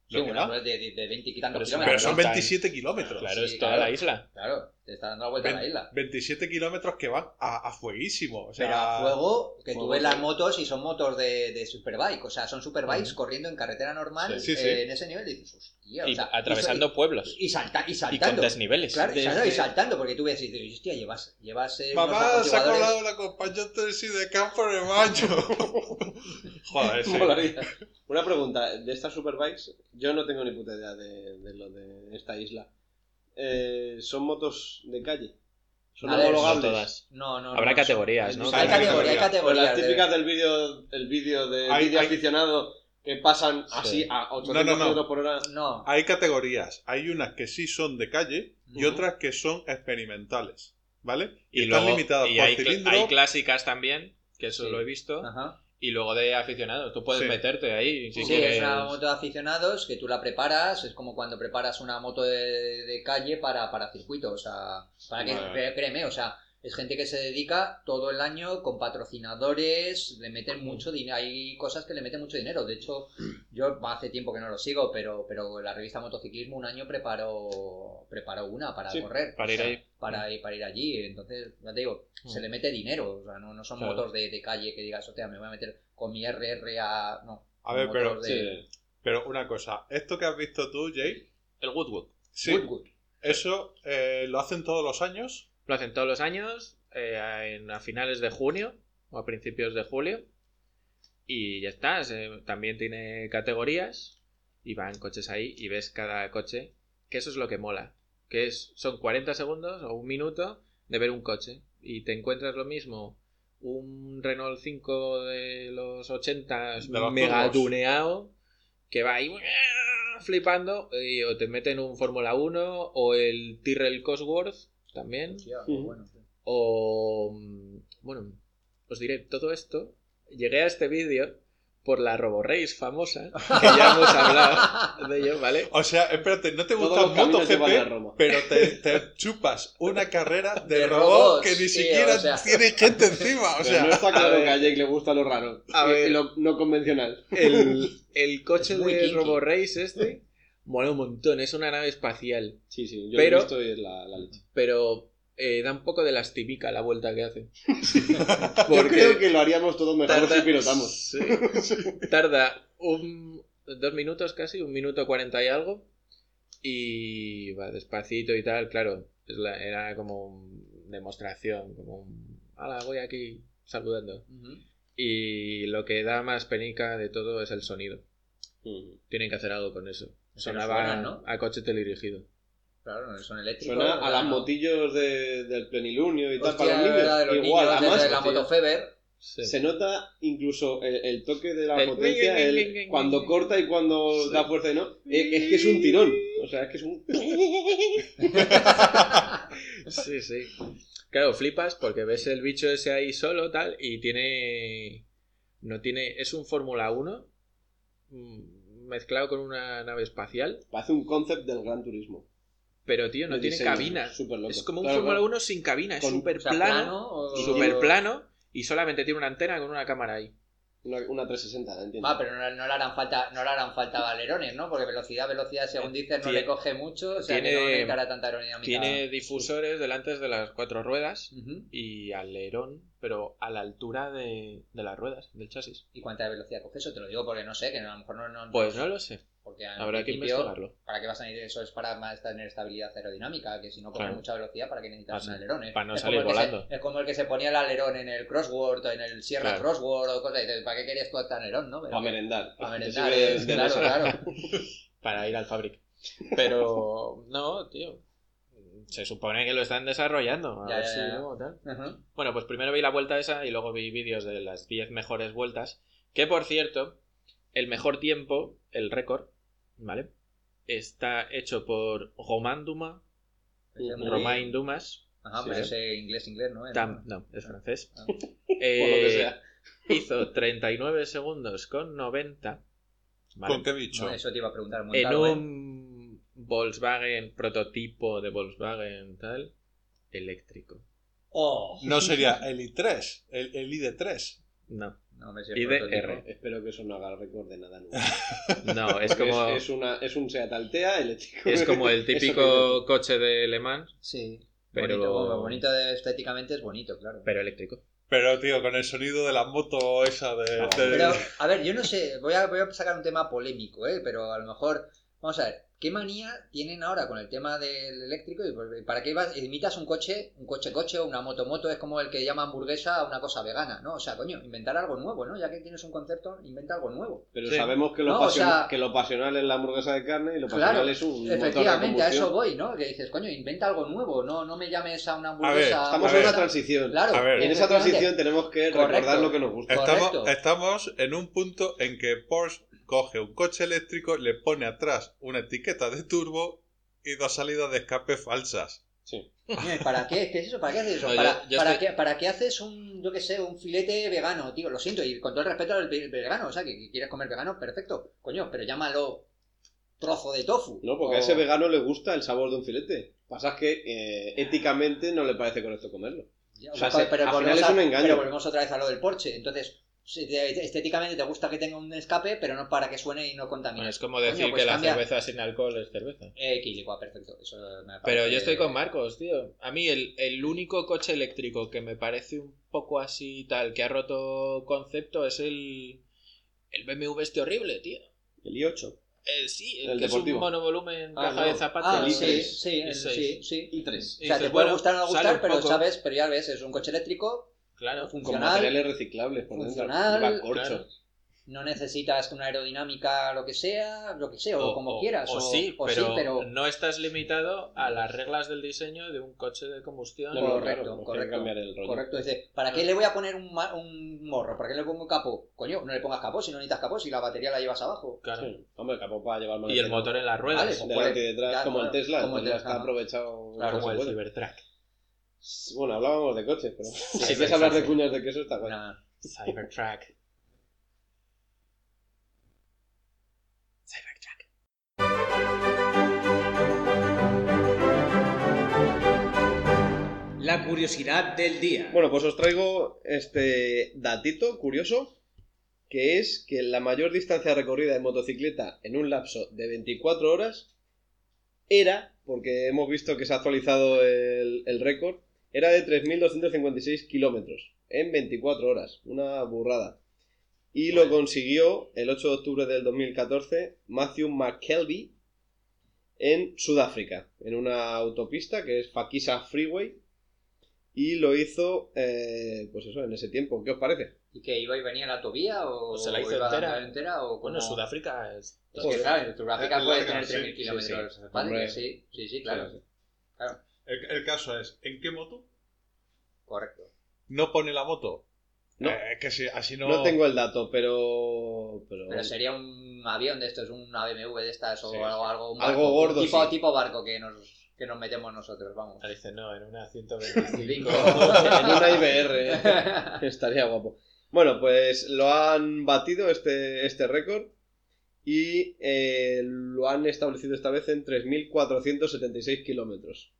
sí, una da. de, de, de 20 y tantos Pero sí, Pero kilómetros. son ¿no? 27 kilómetros. Claro, Sí, es toda claro. la isla. Claro, te está dando la vuelta a la isla. 27 kilómetros que van a, a fueguísimo. O sea, Pero a fuego, que tú fuego, ves las motos y son motos de, de superbike, o sea, son superbikes corriendo en carretera normal Sí, sí, eh, sí. en ese nivel y dices, hostia, Y o sea, atravesando pueblos. y, y, salta, y Y con saltando. desniveles. Claro, y saltando, y saltando, porque tú ves y dices, hostia, llevas, llevas eh, unos Mamá, se ha colado la acompañante sí de campo de mayo. Joder, sí. Molaría. Una pregunta, de estas superbikes, yo no tengo ni puta idea de, de lo de esta isla. Eh, ¿Son motos de calle? ¿Son ver, homologables? No todas. No, no, Habrá no, categorías, ¿no? Hay Hay categoría, hay categoría. Pues las típicas del vídeo el vídeo de Hay- vídeo hay- aficionado que pasan así Sí. a 800 No, no, no. kilómetros por hora. No, Hay categorías. Hay unas que sí son de calle y otras que son experimentales. ¿Vale? Y están luego limitadas y por hay, cl- cilindro. hay clásicas también, que eso Sí. lo he visto. ajá. Y luego de aficionados. Tú puedes Sí. meterte ahí. Si Sí, quieres. es una moto de aficionados que tú la preparas, es como cuando preparas una moto de, de calle para, para circuito, o sea, para que, Vale. créeme, o sea, es gente que se dedica todo el año con patrocinadores, le meten mucho dinero, hay cosas que le meten mucho dinero, de hecho, yo hace tiempo que no lo sigo, pero, pero la revista Motociclismo un año preparó, preparó una para Sí, correr, para o ir sea, ahí. para, ir- para ir allí, entonces, ya te digo, se le mete dinero, o sea, no, no son Claro. motos de, de calle que digas, hostia, me voy a meter con mi RRA, no. A ver, pero- motos de- Sí. Pero una cosa, esto que has visto tú, Jay, El Woodwood. sí, Woodwood. eso eh, lo hacen todos los años. Lo hacen todos los años, eh, en- a finales de junio o a principios de julio. Y ya está. se- también tiene categorías y van coches ahí y ves cada coche. Que eso es lo que mola. Que es, son 40 segundos o un minuto de ver un coche. Y te encuentras lo mismo. Un Renault 5 de los 80 De los mega tuneado que va ahí flipando y o te meten un Fórmula 1 o el Tyrrell Cosworth también bueno, sí. o mm, bueno os diré todo esto llegué a este vídeo por la RoboRace famosa que ya hemos hablado de ello vale O sea, espérate, no te gusta a MotoGP, pero te, te chupas una carrera de, De robot robots, que ni siquiera o sea. tiene gente encima. O Pero sea, no está claro ver. que a Jake le gusta lo raro. A ver. lo no convencional. el, el coche de. RoboRace este mola un montón es una nave espacial Sí, sí, yo Pero- lo he visto y es la, la leche. pero eh, da un poco de lastimica la vuelta que hace Yo creo que lo haríamos todo mejor si pilotamos. sí. tarda un dos minutos casi, un minuto cuarenta y algo. Y va despacito y tal, claro. es la- era como un demostración, como un. Hala, voy aquí saludando. Y lo que da más penica de todo es el sonido. Tienen que hacer algo con eso. Sonaba suenan, ¿no? a coche teledirigido. Claro, no son eléctricos. Suena a las motillos de- del plenilunio y tal para los de niños. los Igual, niños, además la motofeber. Sí. se nota incluso el, el toque de la El potencia, el- cuando corta y cuando Sí. da fuerza y no. Es, es que es un tirón. O sea, es que es un. Sí, sí. Claro, flipas porque ves el bicho ese ahí solo, tal, y tiene. No tiene. Es un Fórmula 1 mm, mezclado con una nave espacial, Parece un concept del gran turismo. pero tío, no El tiene diseño, cabina. Es como un Claro, Fórmula claro. 1 sin cabina, es súper plano, plano o- súper plano, y solamente tiene una antena con una cámara ahí. Una, una 360, entiendo. Va, pero no, no le harán falta, no le harán falta alerones, ¿no? Porque velocidad, velocidad, según dices, no Tiene- le coge mucho, o sea que tiene- no necesitará tanta aerodinámica. Tiene difusores delante de las cuatro ruedas y alerón, pero a la altura de, de las ruedas, del chasis. ¿Y cuánta velocidad coge eso? Te lo digo porque no sé, que a lo mejor no... no Pues no lo sé, porque habrá que investigarlo. ¿Para qué vas a ir? Eso es para más tener estabilidad aerodinámica, que si no coge Claro. mucha velocidad, ¿para qué necesitas Ah, un alerón? eh? Para no Es salir se- volando. es como el que se ponía el alerón en el crossword o en el Sierra Claro. Crossword o cosas. y dices, ¿Para qué querías este alerón, no? Pero Para que- merendar. Para Te merendar, eh, de- claro, claro. para ir al fabric. Pero no, tío. Se supone que lo están desarrollando. A Ya, ver ya, si ya. luego tal. Ujú. Bueno, pues primero vi la vuelta esa y luego vi vídeos de las 10 mejores vueltas. Que por cierto, el mejor tiempo, el récord, ¿vale? Está hecho por Romain Dumas. Romain Dumas. Ajá, Sí, pues sí. ese inglés, inglés, ¿no? Tam- no, es francés. Ah. Por lo Eh, que sea. Hizo 39 segundos con 90. ¿vale? ¿Con qué bicho? No, eso te iba a preguntar. en montado, ¿eh? un Volkswagen, prototipo de Volkswagen, tal, eléctrico. ¡Oh! No sería el i3, el, el ID3. No, No, me sé Y el de. R. Espero que eso no haga récord de nada nunca. no, es como, Es, es una, es un Seat Altea eléctrico. es como el típico coche de Le Mans, Sí. Pero- Bonito, bonito de- estéticamente es bonito, claro. pero eléctrico. Pero, tío, con el sonido de la moto esa de... De- Pero, a ver, yo no sé, voy a, voy a sacar un tema polémico, ¿eh? Pero a lo mejor, vamos a ver, ¿qué manía tienen ahora con el tema del eléctrico? ¿Y por- ¿Para qué vas, imitas un coche, un coche-coche o una moto-moto? Es como el que llama hamburguesa a una cosa vegana, ¿no? O sea, coño, inventar algo nuevo, ¿no? Ya que tienes un concepto, inventa algo nuevo. Pero Sí. sabemos que lo, No, o pasio- sea- que lo pasional es la hamburguesa de carne y lo Claro, pasional es un motor de Efectivamente, a eso voy, ¿no? Que dices, coño, inventa algo nuevo, no, no me llames a una ver, hamburguesa. Estamos A en una transición. Claro, A ver. En esa efectivamente. transición tenemos que Correcto. recordar lo que nos gusta. Estamos en un punto en que Porsche coge un coche eléctrico, le pone atrás una etiqueta de turbo y dos salidas de escape falsas. Sí. Eh, ¿Para qué? ¿Qué es eso? ¿Para qué haces eso? No, ¿Para, yo para estoy- qué, ¿Para qué haces un, yo qué sé, un filete vegano, tío? Lo siento, y con todo el respeto al ve- vegano, o sea, que, que quieres comer vegano, perfecto. Coño, pero llámalo trozo de tofu. No, porque a ese vegano le gusta el sabor de un filete. Pasa que eh, éticamente no le parece correcto comerlo. Ya, o sea, pero- se- pero al volvemos final es un engaño. Pero volvemos otra vez a lo del Porsche. Entonces, si te- estéticamente te gusta que tenga un escape, pero no para que suene y no contamine. Bueno, es como decir Coño, pues que la cerveza sin alcohol es cerveza. Eh, equilibrio, perfecto. Eso me Pero yo estoy con Marcos, tío. A mí el, el único coche eléctrico que me parece un poco así tal, que ha roto concepto, es el, el BMW este horrible, tío. El i8. Eh, sí, el, El que deportivo. es un monovolumen, Ah, caja no. de zapatos. Ah, el sí, i3. sí, Y el- seis. sí, sí. i3. O Y sea, dices, te puede bueno, gustar o no gustar, pero poco. sabes, pero ya ves, es un coche eléctrico, Claro. Con funcional, materiales reciclables por dentro. funcional, corcho. claro. no necesitas una aerodinámica, lo que sea, lo que sea, o, como quieras. O, sí, o pero sí, pero no estás limitado a las reglas del diseño de un coche de combustión. No, Correcto, claro, correcto. cambiar el rollo. Correcto, dice, ¿para qué le voy a poner un, ma- un morro? ¿Para qué le pongo capó? Coño, no le pongas capó si no necesitas capó, si la batería la llevas abajo. Claro. Sí. Hombre, capó para llevar Y el motor en las ruedas. Vale, pues Delante puede- y detrás, ya, como bueno, el Tesla. como el el Tesla está aprovechado. Claro, como como el. Cybertruck. Bueno, hablábamos de coches, pero si quieres hablar de cuñas de queso, está bueno. Una- Cybertruck. Cybertruck. La curiosidad del día. Bueno, pues os traigo este datito curioso, que es que la mayor distancia recorrida en motocicleta en un lapso de 24 horas era, porque hemos visto que se ha actualizado el, el récord, era de 3.256 kilómetros en 24 horas. Una burrada. Y lo consiguió el 8 de octubre del 2014 Matthew McKelvey en Sudáfrica, en una autopista que es Fakisa Freeway. Y lo hizo, eh, pues eso, en ese tiempo. ¿Qué os parece? ¿Y que iba y venía en la autovía o, O se la hizo entera. entera o Bueno? Sudáfrica es. Es que claro, en Sudáfrica Es puede tener sí, 3.000 sí, kilómetros sí, sí, sí, claro. El, el caso es, ¿en qué moto? correcto. ¿No pone la moto? No. Eh, que si, así no... No tengo el dato, pero. Pero, Pero sería un avión de estos, una BMW de estas o Sí, algo, algo, un Algo gordo, tipo, sí. tipo barco que nos, que nos metemos nosotros, vamos. Ah, Dice, no, en una 125. Cinco. en una IBR estaría guapo. Bueno, pues lo han batido este, este récord y eh, lo han establecido esta vez en 3.476 kilómetros.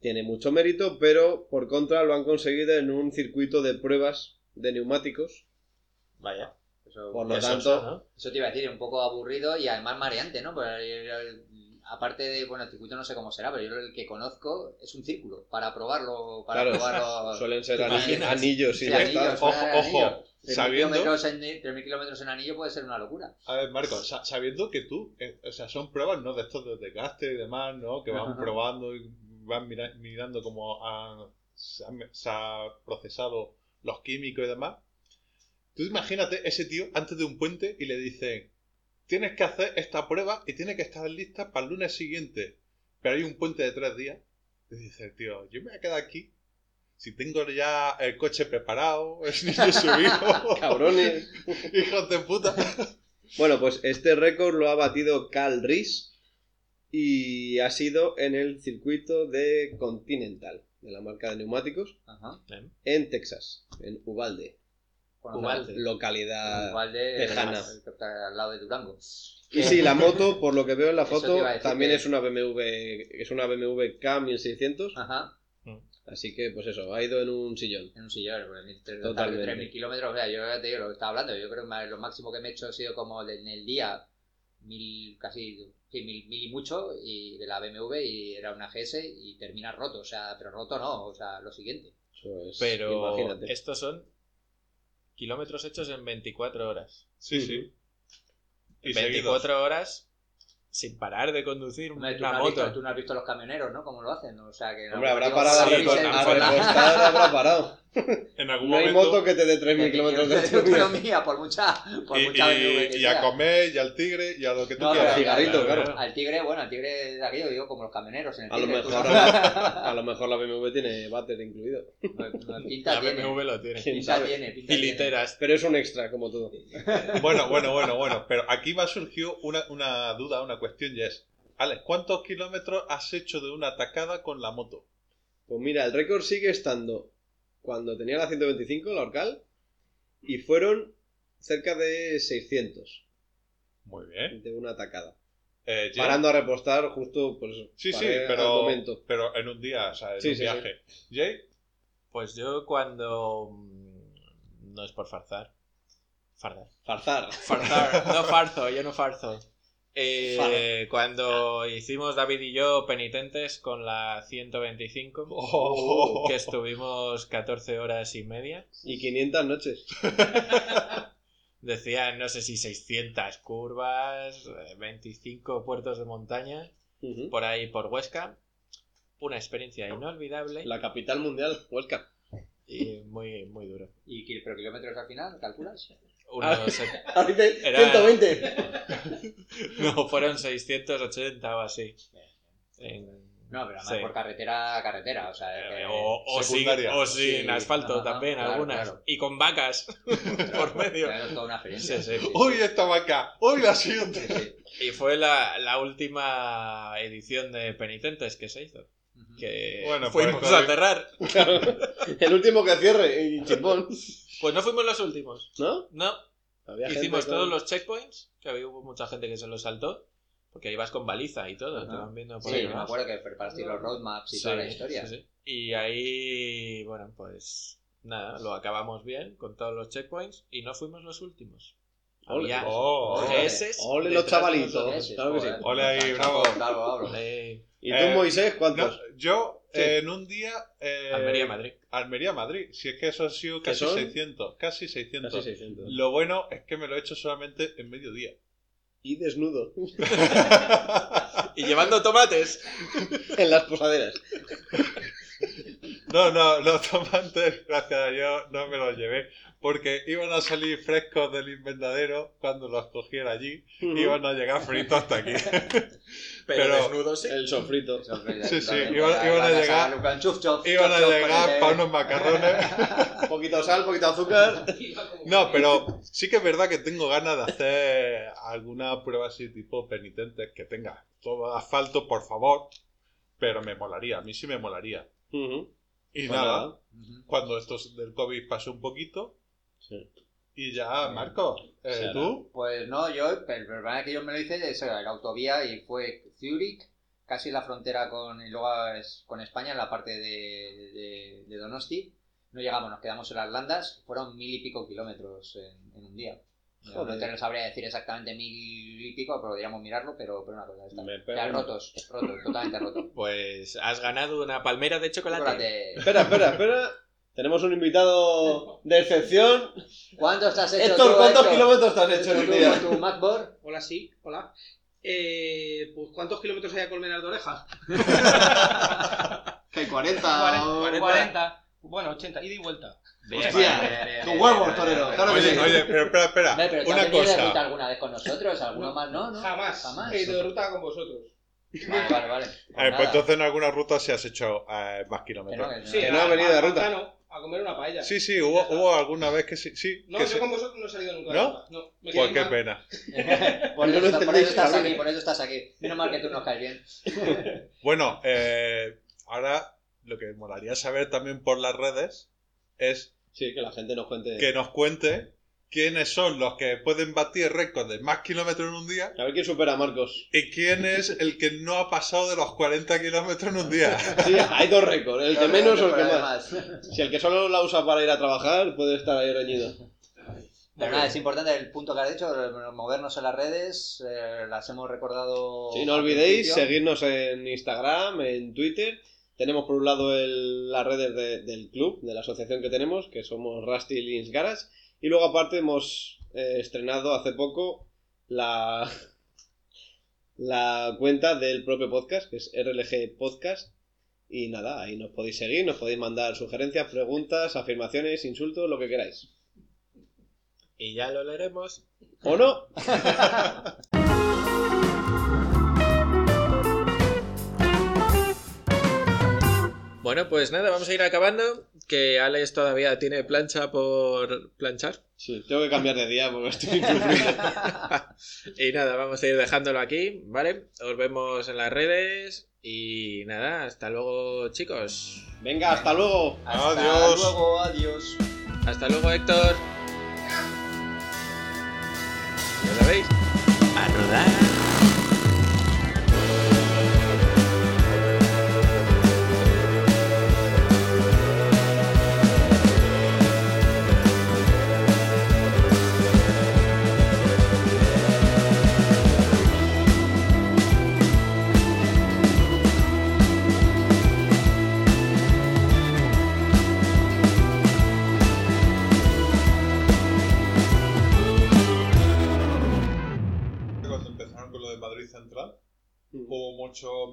Tiene mucho mérito, pero por contra lo han conseguido en un circuito de pruebas de neumáticos. Vaya. Eso, Por lo Eso, tanto, ¿no? eso te iba a decir, un poco aburrido y además mareante, ¿no? Porque, aparte de, bueno, el circuito no sé cómo será, pero yo el que conozco es un círculo para probarlo, para Claro, probarlo. suelen ser anillos y Sí, anillos. Ojo, ojo, anillo. 3.000 sabiendo- kilómetros en, 3.000 kilómetros en anillo puede ser una locura. A ver, Marco, sa- sabiendo que tú, eh, o sea, son pruebas, ¿no? De estos de desgaste y demás, ¿no? Que van Ajá. probando y van mira- mirando cómo han- se, han, se ha procesado los químicos y demás. Tú imagínate ese tío antes de un puente y le dicen, tienes que hacer esta prueba y tiene que estar lista para el lunes siguiente. Pero hay un puente de tres días. Y dice tío, yo me voy a quedar aquí. Si tengo ya el coche preparado, el niño subido, Cabrones. hijos de puta. Bueno, pues este récord lo ha batido Cal Reese y ha sido en el circuito de Continental, de la marca de neumáticos, Ajá. En Texas, en Uvalde, Uvalde. localidad. El está al lado de Durango. Y sí, la moto, por lo que veo en la foto, también que- es una BMW, es una BMW K1600, Ajá. así que pues eso, ha ido en un sillón. En un sillón, Totalmente. 3.000 kilómetros. O sea, yo ya te digo lo que estaba hablando. Yo creo que lo máximo que me he hecho ha sido como en el día, mil, casi, sí, mil, mil y mucho, y de la BMW, y era una GS, y termina roto. O sea, pero roto no, o sea, lo siguiente. Eso es, Pero imagínate. estos son kilómetros hechos en 24 horas. Sí, sí. Y 24 horas sin parar de conducir Hombre, tú, una no has visto, moto. tú no has visto los camioneros, ¿no? Cómo lo hacen. O sea, que Hombre, habrá parado a, la- habrá parado. En algún No hay momento. moto que te dé 3.000 kilómetros de autonomía. autonomía, por mucha, por y, mucha y- y a comer, y al tigre, y a lo que tú No, quieras. pero cigarrito, Claro, claro. Al tigre, bueno, al tigre de aquello, digo, como los camioneros en el A lo mejor, a lo mejor la BMW tiene váter incluido. Pinta La tiene. BMW lo tiene. ¿Quién Pinta sabe? tiene, pinta Y tiene. literas. Pero es un extra, como todo. Bueno, bueno, bueno, bueno. Pero aquí me ha surgido una, una duda, una cuestión, y es: Alex, ¿cuántos kilómetros has hecho de una atacada con la moto? Pues mira, el récord sigue estando cuando tenía la 125, la Orcal, y fueron cerca de 600 Muy bien. de una atacada. Eh, Parando a repostar justo por eso. Sí, sí, pero, momento. pero en un día, o sea, en Sí, un sí, viaje. Jay, Pues yo cuando... mm, No es por farzar. Fardar. Farzar. Farzar. No farzo, yo no farzo. Eh, cuando hicimos David y yo penitentes con la 125, Oh. que estuvimos 14 horas y media, Y 500 noches. decían no sé si 600 curvas, eh, 25 puertos de montaña, por ahí por Huesca. Una experiencia inolvidable La capital mundial, Huesca. y muy, muy duro. ¿Y pero kilómetros al final? ¿Calculas? Unos, Ahora dice Era- 120. no, fueron 680 o así. En- No, pero además Sí. por carretera a carretera. O sea, Eh, o, o sin, secundaria. o sin Sí, asfalto también, claro, algunas. claro. Y con vacas por medio. Claro, es toda una experiencia. Sí, sí. hoy esta vaca, hoy la siguiente. Sí, sí. Y fue la, la última edición de Penitentes que se hizo. Que Bueno, pues, fuimos a cerrar. El último que cierre, y chimpón. Pues no fuimos los últimos. ¿No? No, Había hicimos gente todos los checkpoints, que había hubo mucha gente que se los saltó, porque ibas con baliza y todo, te van viendo por Sí, ahí me acuerdo que preparaste los roadmaps y Sí, toda la historia. sí, sí. Y ahí, bueno, pues nada, lo acabamos bien con todos los checkpoints y no fuimos los últimos. Ole. Oh, Ole. GS Ole los chavalitos. Claro que sí. Ole ahí, Bravo, bravo. bravo, bravo. Eh, ¿Y tú, Eh, Moisés, No, cuántos? yo Sí. eh, en un día. eh, Almería, Madrid. Almería, Madrid. Si es que eso han sido casi son? 600. Casi 600. Casi 600. Lo bueno es que me lo he hecho solamente en mediodía. Y desnudo. Y llevando tomates. en las posaderas. No, no, los tomates, gracias a Dios, no me los llevé. Porque iban a salir frescos del invernadero cuando los cogiera allí. Iban a llegar fritos hasta aquí. Pero, Pero- desnudos, sí. El sofrito. Sí, sí, iban- iban a llegar- Iban a llegar para unos macarrones. poquito sal, poquito azúcar. No, pero sí que es verdad que tengo ganas de hacer alguna prueba así tipo penitentes que tenga todo asfalto, por favor. Pero me molaría, a mí sí me molaría. Ujú. Y nada, cuando esto del COVID pase un poquito. Sí. Y ya, Marco, eh, tú. Pues no, yo, el problema que yo me lo hice es la autovía y fue Zurich, casi la frontera con, y luego es- con España, en la parte de, de- de Donosti. No llegamos, nos quedamos en las landas, fueron mil y pico kilómetros en, en un día. No te sabría decir exactamente mil y pico, pero podríamos mirarlo, pero, pero una cosa pego Ya rotos, rotos, totalmente rotos. Pues has ganado una palmera de chocolate. Chocolate. Espera, espera, espera. Tenemos un invitado de excepción. ¿Cuántos te has hecho Héctor, ¿cuántos Héctor? kilómetros te has hecho en un ¿Tú, día? tu MacBook? Hola, sí, hola. Eh, pues ¿cuántos kilómetros hay a Colmenar de Oreja? Que hay 40. o- 40. Bueno, 80, ida y vuelta. Hostia, tu huevo, torero. Claro que Oye, sí. oye, pero espera, espera. Hombre, pero ¿te has Una venido de ruta cosa. alguna vez con nosotros? ¿Alguno No. más? No, no. Jamás. Jamás. He ido de ruta con vosotros. Vale, vale, vale. Pues Eh, pues nada. entonces en alguna ruta sí has hecho eh, más Que no, kilómetros. que no. Sí, Que no a- ha venido de ruta. a- comer una paella. Sí, sí, hubo, hubo alguna vez que sí. sí No, que yo sí. con vosotros no he salido nunca de ¿No? ruta. No, me Pues qué mal. pena. por, No eso, lo está- por entendéis, eso estás aquí, por eso estás aquí. Menos mal que tú nos caes bien. Bueno, eh, ahora lo que molaría saber también por las redes es Sí, que la gente nos cuente. que nos cuente quiénes son los que pueden batir récords de más kilómetros en un día A ver quién supera a Marcos. y quién es el que no ha pasado de los 40 kilómetros en un día. Sí, hay dos récords. El que menos o el que más. Si el que solo la usa para ir a trabajar, puede estar ahí reñido. Pero nada, es importante el punto que has dicho, movernos en las redes, eh, las hemos recordado. Sí, no olvidéis seguirnos en Instagram, en Twitter. Tenemos por un lado el- las redes de- del club, de la asociación que tenemos, que somos Rusty Links Garage. Y luego aparte hemos eh, estrenado hace poco la, la cuenta del propio podcast, que es RLG Podcast. Y nada, ahí nos podéis seguir, nos podéis mandar sugerencias, preguntas, afirmaciones, insultos, lo que queráis. Y ya lo leeremos. ¿O no? Bueno, pues nada, vamos a ir acabando. Que Alex todavía tiene plancha por planchar. Sí, tengo que cambiar de día porque estoy. Y nada, vamos a ir dejándolo aquí, ¿vale? Os vemos en las redes. Y nada, hasta luego, chicos. Venga, hasta luego. Hasta Adiós. luego, adiós. Hasta luego, Héctor. ¿Ya sabéis? A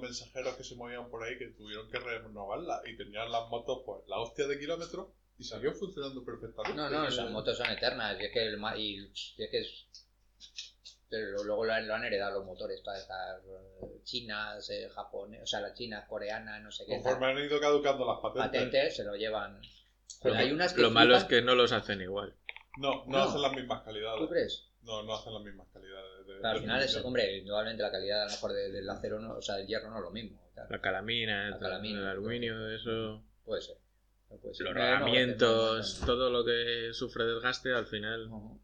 mensajeros que se movían por ahí que tuvieron que renovarla y tenían las motos, pues, la hostia de kilómetros y salió funcionando perfectamente. No, no, esas motos son eternas. Y es que, el ma- y, y es que es- pero luego lo han, lo han heredado los motores, todas estas eh, chinas, eh, japonesas, o sea, las chinas, coreanas, no sé qué. Conforme han ido caducando las patentes. patentes se lo llevan. Joder, hay unas que lo malo es que no los hacen igual. No, no, No. hacen las mismas calidades. ¿Tú crees? No, no hacen las mismas calidades. Al final es, hombre, indudablemente la calidad a lo mejor de- del acero, no, o sea, del hierro no es lo mismo. La calamina, La calamina, el aluminio, eso. Puede ser. Puede ser. Los rodamientos, no, todo lo que sufre desgaste al final. no, no.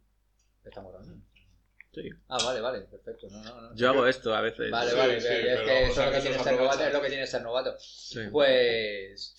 Estamos hablando. Sí. Ah, vale, vale, perfecto. No, no, no. Yo hago esto a veces. Vale, Sí, vale, sí, es que eso es lo que tiene ser novato, es lo que tiene ser novato. Sí. Pues.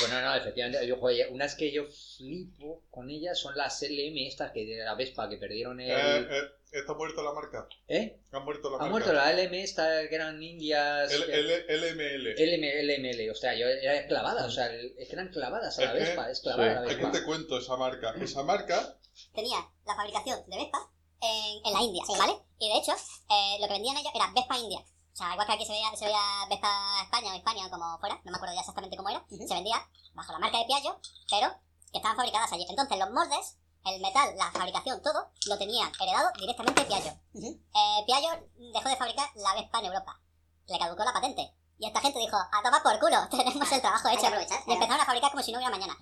Pues no, no, efectivamente. Yo, joder, unas que yo flipo con ellas son las LM estas que de la Vespa que perdieron el. Eh, eh, ¿Está muerta la marca? ¿Eh? ¿Ha muerto la Ha marca? muerto la LM esta que eran indias. L- que- L- LML. LM, LML, o sea, yo era clavada, o sea, es que eran clavadas a la Es que- Vespa, es clavada sí. a la Vespa. te cuento esa marca. Esa marca tenía la fabricación de Vespa en, en la India, ¿vale? Y de hecho, eh, lo que vendían ellos era Vespa India. O sea, igual que aquí se veía, se veía Vespa España o España o como fuera, no me acuerdo ya exactamente cómo era, se vendía bajo la marca de Piaggio, pero que estaban fabricadas allí. Entonces los moldes, el metal, la fabricación, todo, lo tenían heredado directamente de Piaggio. Eh, Piaggio dejó de fabricar la Vespa en Europa. Le caducó la patente. Y esta gente dijo, a tomar por culo, tenemos el trabajo hecho. Y empezaron a fabricar como si no hubiera mañana.